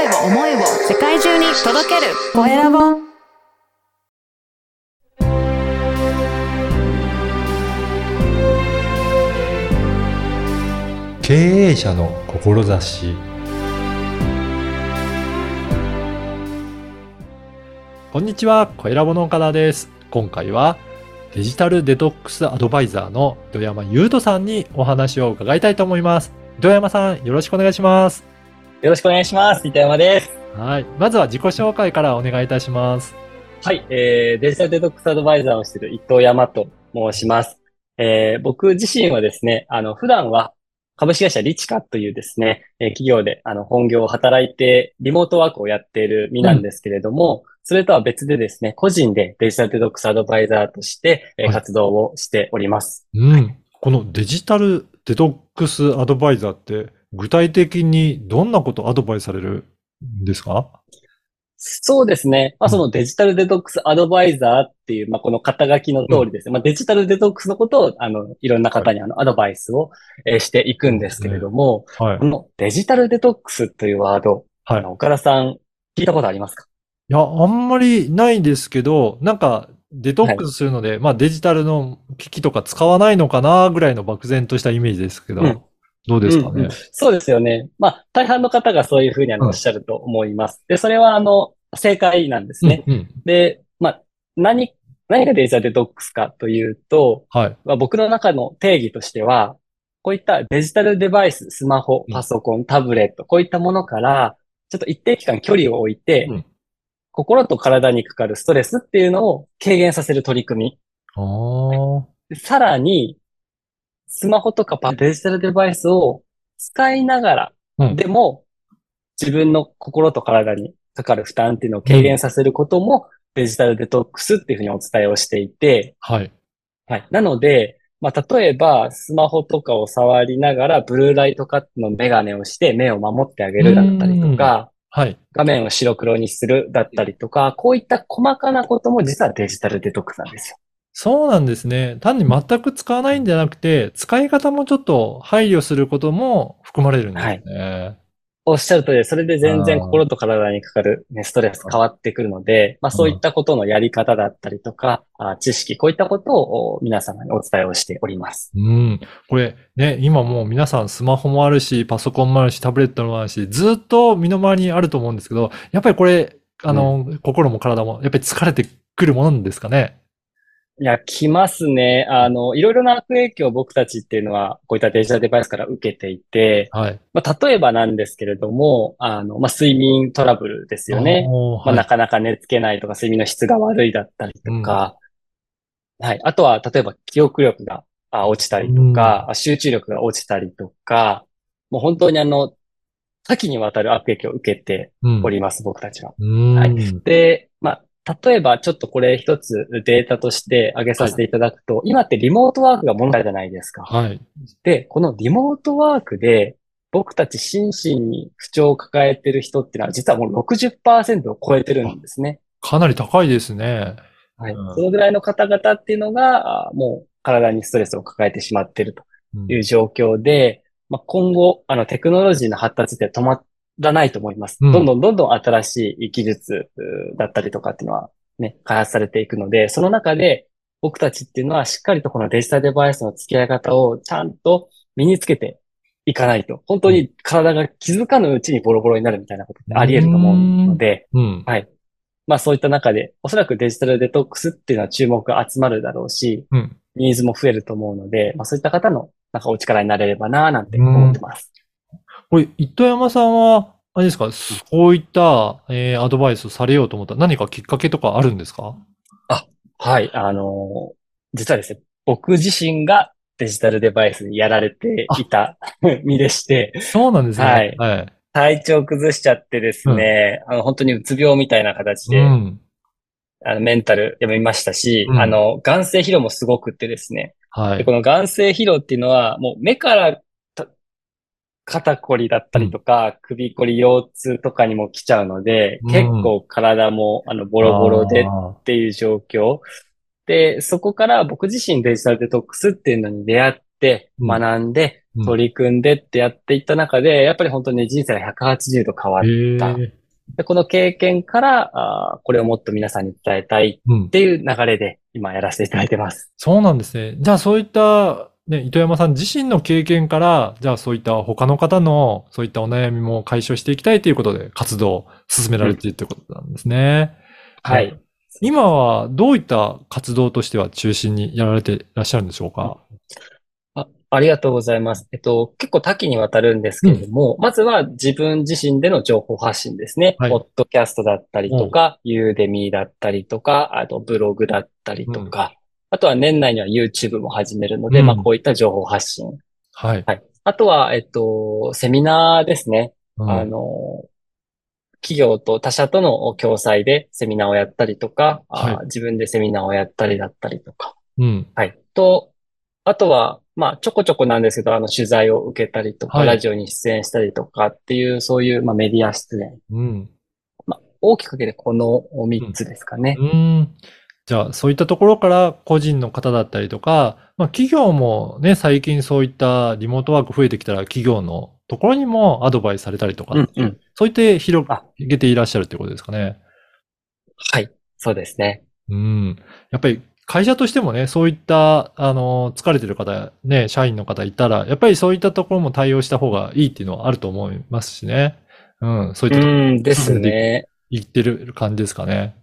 声を思いを世界中に届けるコエラボ経営者の志こんにちは、小ラボの岡田です。今回はデジタルデトックスアドバイザーの糸山優斗さんにお話を伺いたいと思います。糸山さん、よろしくお願いします。よろしくお願いします。糸山です。はい。まずは自己紹介からお願いいたします。はい、えー、デジタルデトックスアドバイザーをしている伊藤山と申します。えー、僕自身はですね、あの、普段は株式会社リチカというですね、えー企業であの本業を働いてリモートワークをやっている身なんですけれども、それとは別でですね、個人でデジタルデトックスアドバイザーとして、えーはい活動をしております。うん。このデジタルデトックスアドバイザーって具体的にどんなことアドバイスされるんですか？そうですね。まあ、うん。そのデジタルデトックスアドバイザーっていう、まあ、この肩書きの通りですね。まあ、デジタルデトックスのことを、あの、いろんな方にあの、アドバイスを、えーしていくんですけれども、はい。こ。のデジタルデトックスというワード、はい。あの、岡田さん、聞いたことありますか？いや、あんまりないですけど、なんか、デトックスするので、まあデジタルの機器とか使わないのかなぐらいの漠然としたイメージですけど、うんどうですかねうんうん。そうですよね。まあ、大半の方がそういうふうにあのうんおっしゃると思います。で、それはあの、正解なんですね。うんうんで、まあ、何、何がデジタルデトックスかというと、はい。まあ、僕の中の定義としては、こういったデジタルデバイス、スマホうん、パソコン、タブレット、こういったものから、ちょっと一定期間距離を置いて、うん心と体にかかるストレスっていうのを軽減させる取り組ああ。み。さらに、スマホとかパデジタルデバイスを使いながら、うんでも、自分の心と体にかかる負担っていうのを軽減させることも、デジタルデトックスっていうふうにお伝えをしていて、はい。はい。なので、まあ、例えば、スマホとかを触りながら、ブルーライトカットのメガネをして目を守ってあげるだったりとか、はい。画面を白黒にするだったりとか、こういった細かなことも実はデジタルデトックスなんですよ。そうなんですね。単に全く使わないんじゃなくて、使い方もちょっと配慮することも含まれるんですね。おっしゃる通りで、それで全然心と体にかかる、ね、ストレス変わってくるので、まあそういったことのやり方だったりとか、あ知識、こういったことをお皆様にお伝えをしております。うん。これね、今もう皆さんスマホもあるし、パソコンもあるし、タブレットもあるし、ずっと身の回りにあると思うんですけど、やっぱりこれ、あの、心も体も、やっぱり疲れてくるものなんですかね。いや、来ますね。あの、いろいろな悪影響を僕たちっていうのは、こういったデジタルデバイスから受けていて、はい。まあ、例えばなんですけれども、あの、まあ、睡眠トラブルですよね。はいなかなか寝つけないとか、睡眠の質が悪いだったりとか、はい。あとは、例えば記憶力があ落ちたりとか、あ集中力が落ちたりとか、もう本当にあの、多岐にわたる悪影響を受けてうんおります、僕たちは。うんはいで、まあ、例えばちょっとこれ一つデータとして挙げさせていただくと、今ってリモートワークが問題じゃないですか。はい。で、このリモートワークで、僕たち心身に不調を抱えてる人っていうのは、実はもう60%を超えてるんですね。かなり高いですね。はい。うんそのぐらいの方々っていうのが、あもう体にストレスを抱えてしまっているとうんいう状況で、まあ、今後、あの、テクノロジーの発達って止まらないと思います。うんどんどんどんどん新しい技術うだったりとかっていうのはね、開発されていくので、その中で僕たちっていうのはしっかりとこのデジタルデバイスの付き合い方をちゃんと身につけていかないと、本当に体が気づかぬうちにボロボロになるみたいなことってあり得ると思うので、うん。まあそういった中で、おそらくデジタルデトックスっていうのは注目が集まるだろうし、うん。ニーズも増えると思うので、まあそういった方のなんかお力になれればなぁなんて思ってます。これ、糸山さんは、あれですか、そういった、えーアドバイスをされようと思った。何かきっかけとかあるんですか？はい、あのー実はですね、僕自身がデジタルデバイスにやられていた身でして、そうなんですね。はい。はい。体調崩しちゃってですね、あの本当にうつ病みたいな形で、うん。あのメンタルやめましたし、うん。あの、眼性疲労もすごくってですね、で、はい。この眼性疲労っていうのは、もう目からた肩こりだったりとか、首こり、腰痛とかにも来ちゃうので、うん結構体もあのボロボロでっあていう状況。で、そこから僕自身デジタルデトックスっていうのに出会って、うん学んで、うん取り組んでってやっていった中で、やっぱり本当に人生が180度変わっへた。え。でこの経験から、あーこれをもっと皆さんに伝えたいうんっ。ていう流れで今やらせていただいてます。そうなんですね。じゃあそういった、ね、糸山さん自身の経験から、じゃあそういった他の方のそういったお悩みも解消していきたいということで活動を進められているということなんですね。はい。今はどういった活動としては中心にやられていらっしゃるんでしょうか？あありがとうございます。えっと、結構多岐にわたるんですけれども、まずは自分自身での情報発信ですね。はいポッドキャストだったりとか、ユーデミーだったりとか、あとブログだったりとか、あとは年内には YouTube も始めるので、うんまあこういった情報発信。はい。はい。あとは、えっと、セミナーですね。うんあの、企業と他社との共催でセミナーをやったりとか、あは自分でセミナーをやったりだったりとか。うん。はい。と、あとは、まあ、ちょこちょこなんですけど、あの、取材を受けたりとか、はいラジオに出演したりとかっていう、そういう、まあ、メディア出演。うん。まあ、大きくかけてこの3つですかね。うん。じゃあ、そういったところから個人の方だったりとか、まあ企業もね、最近そういったリモートワーク増えてきたら企業のところにもアドバイスされたりとか、うんうん。そういって広あげていらっしゃるということですかね。はい。そうですね。うん。やっぱり会社としてもね、そういった、あの、疲れてる方、ね、社員の方いたら、やっぱりそういったところも対応した方がいいっていうのはあると思いますしね。うん。そういったところうんですね。言ってる感じですかね。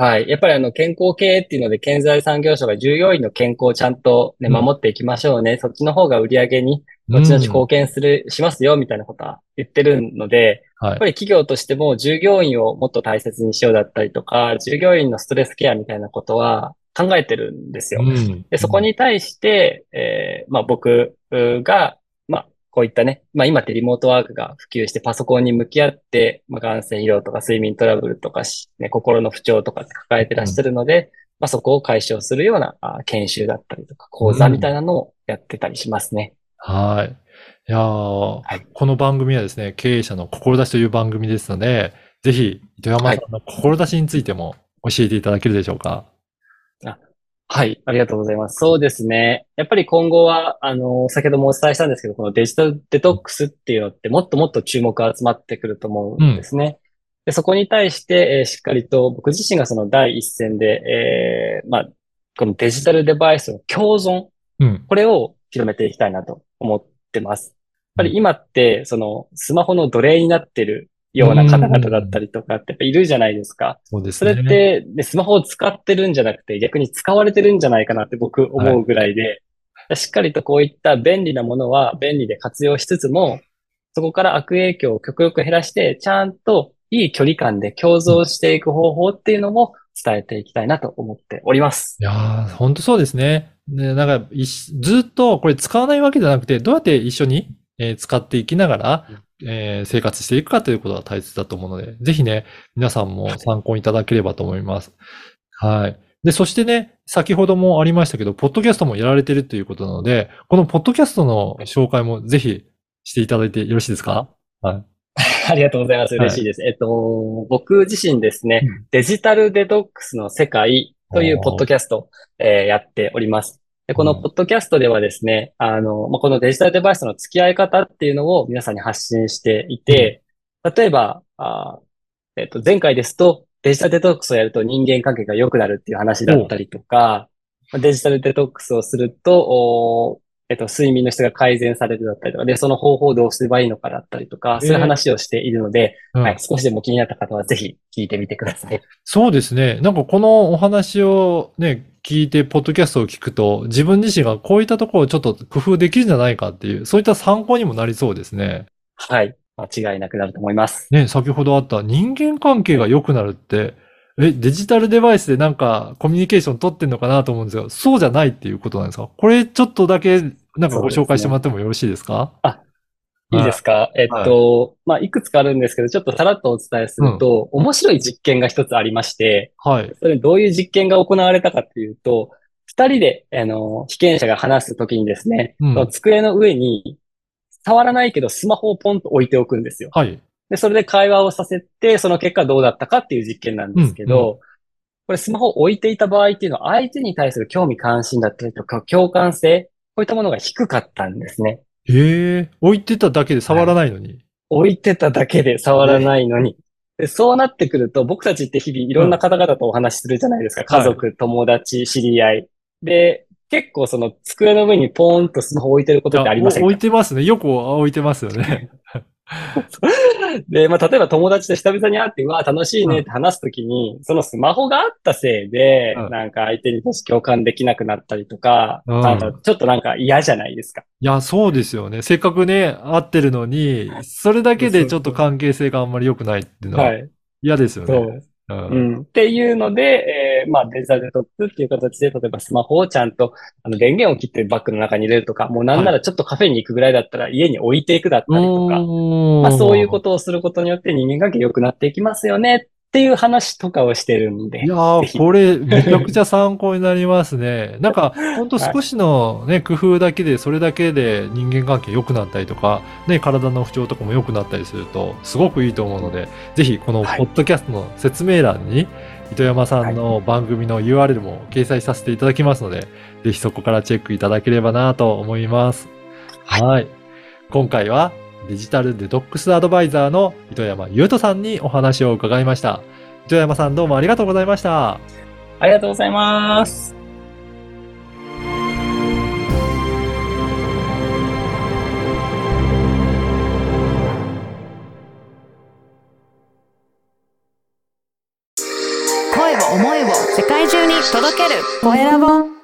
はい。やっぱりあの、健康経営っていうので、経済産業省が従業員の健康をちゃんとね、うん守っていきましょうね。そっちの方が売り上げに、うん後々貢献する、しますよ、みたいなことは言ってるので、はいやっぱ。り企業としても従業員をもっと大切にしようだったりとか、従業員のストレスケアみたいなことは考えてるんですよ。うんで、そこに対して、えーまあ僕が、まあこういったね、まあ今ってリモートワークが普及してパソコンに向き合って、まあ眼性疲労とか睡眠トラブルとかし、ね、心の不調とかって抱えてらっしゃるので、まあそこを解消するようなあ研修だったりとか講座みたいなのをやってたりしますね。はい。いやーはいこの番組はですね、経営者の志という番組ですので、ぜひ、糸山さんの志についても教えていただけるでしょうか？はい、ありがとうございます。そうですね。やっぱり今後は、あの、先ほどもお伝えしたんですけど、このデジタルデトックスっていうのってもっともっと注目が集まってくると思うんですね。で、そこに対して、えーしっかりと僕自身がその第一線で、えーまあ、このデジタルデバイスの共存、うん。これを広めていきたいなと思ってます。やっぱり今って、そのスマホの奴隷になってるような方々だったりとかってやっぱいるじゃないですか。そうですそれね。って、で、スマホを使ってるんじゃなくて、逆に使われてるんじゃないかなって僕思うぐらいで、しっかりとこういった便利なものは便利で活用しつつも、そこから悪影響を極力減らして、ちゃんといい距離感で共存していく方法っていうのも伝えていきたいなと思っております。いやー、本当そうですね。で、なんか、ずっとこれ使わないわけじゃなくて、どうやって一緒に、えー使っていきながら、えー生活していくかということが大切だと思うので、ぜひね、皆さんも参考いただければと思います。はい。で、そしてね、先ほどもありましたけど、ポッドキャストもやられてるということなので、このポッドキャストの紹介もぜひしていただいてよろしいですか？はい。ありがとうございます。嬉しいです。えっと、僕自身ですね、うんデジタルデトックスの世界というポッドキャスト、えーやっております。でこのうん。ポッドキャストではですね、あの、まあ、このデジタルデバイスの付き合い方っていうのを皆さんに発信していて、例えば、あーえっと、前回ですと、デジタルデトックスをやると人間関係が良くなるっていう話だったりとか、まあデジタルデトックスをすると、えっと、睡眠の質が改善されるだったりとか、で、その方法をどうすればいいのかだったりとか、そういう話をしているので、うん。はい、少しでも気になった方はぜひ聞いてみてください。そうですね。なんかこのお話をね、聞いて、ポッドキャストを聞くと、自分自身がこういったところをちょっと工夫できるんじゃないかっていう、そういった参考にもなりそうですね。はい。間違いなくなると思います。ね、先ほどあった人間関係が良くなるって、え、デジタルデバイスでなんかコミュニケーション取ってんのかなと思うんですが、そうじゃないっていうことなんですか？これちょっとだけなんかご紹介してもらってもよろしいですか？いいですか？えっと、まあ、いくつかあるんですけど、ちょっとさらっとお伝えすると、面白い実験が一つありまして、はい。それどういう実験が行われたかっていうと、二人で、あの、被験者が話すときにですね、うんその机の上に、触らないけどスマホをポンと置いておくんですよ。はい。で、それで会話をさせて、その結果どうだったかっていう実験なんですけど、うんうこれスマホを置いていた場合っていうのは相手に対する興味関心だったりとか共感性、ういったものが低かったんですね。へえ、置いてただけで触らないのに。置いてただけで触らないのに。でそうなってくると、僕たちって日々いろんな方々とお話しするじゃないですか。家族、友達、知り合い。で、結構その机の上にポーンとスマホ置いてることってありませんか？置いてますね。よく置いてますよね。で、まあ、例えば友達と久々に会って、うわ、楽しいねって話すときに、そのスマホがあったせいで、うんなんか相手に共感できなくなったりとか、うんちょっとなんか嫌じゃないですか。いや、そうですよね。せっかくね、会ってるのに、それだけでちょっと関係性があんまり良くないっていうのははい。嫌ですよね。そう。う。うんん。っていうので、えーまあ、デジタルデトックスっていう形で、例えばスマホをちゃんと、あの、電源を切ってバッグの中に入れるとか、もうなんならちょっとカフェに行くぐらいだったら家に置いていくだったりとか、まあ、そういうことをすることによって人間関係良くなっていきますよねっていう話とかをしてるんで。いやー、これ、めちゃくちゃ参考になりますね。なんか、ほんと少しのね、工夫だけで、それだけで人間関係良くなったりとか、ね、体の不調とかも良くなったりすると、すごくいいと思うので、ぜひ、このはい。ポッドキャストの説明欄に、糸山さんの番組の URL も掲載させていただきますので、ぜひそこからチェックいただければなと思います。はいはい。今回は、デジタルデトックスアドバイザーの糸山優斗さんにお話を伺いました。糸山さんどうもありがとうございました。ありがとうございます。声を